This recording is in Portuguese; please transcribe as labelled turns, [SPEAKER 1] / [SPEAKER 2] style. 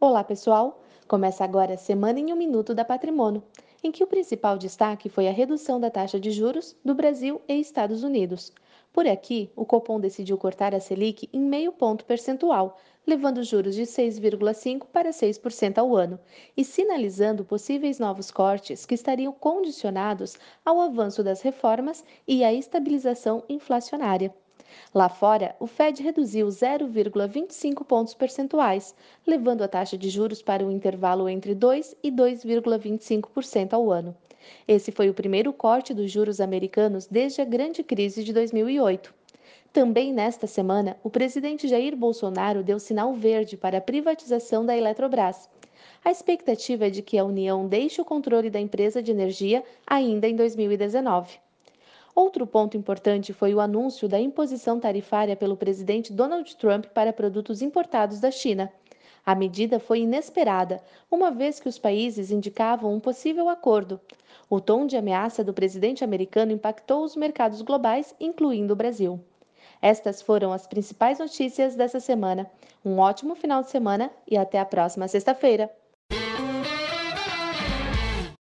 [SPEAKER 1] Olá, pessoal! Começa agora a Semana em um Minuto da Patrimônio, em que o principal destaque foi a redução da taxa de juros do Brasil e Estados Unidos. Por aqui, o Copom decidiu cortar a Selic em meio ponto percentual, levando os juros de 6,5% para 6% ao ano, e sinalizando possíveis novos cortes que estariam condicionados ao avanço das reformas e à estabilização inflacionária. Lá fora, o Fed reduziu 0,25 pontos percentuais, levando a taxa de juros para um intervalo entre 2 e 2,25% ao ano. Esse foi o primeiro corte dos juros americanos desde a grande crise de 2008. Também nesta semana, o presidente Jair Bolsonaro deu sinal verde para a privatização da Eletrobras. A expectativa é de que a União deixe o controle da empresa de energia ainda em 2019. Outro ponto importante foi o anúncio da imposição tarifária pelo presidente Donald Trump para produtos importados da China. A medida foi inesperada, uma vez que os países indicavam um possível acordo. O tom de ameaça do presidente americano impactou os mercados globais, incluindo o Brasil. Estas foram as principais notícias dessa semana. Um ótimo final de semana e até a próxima sexta-feira.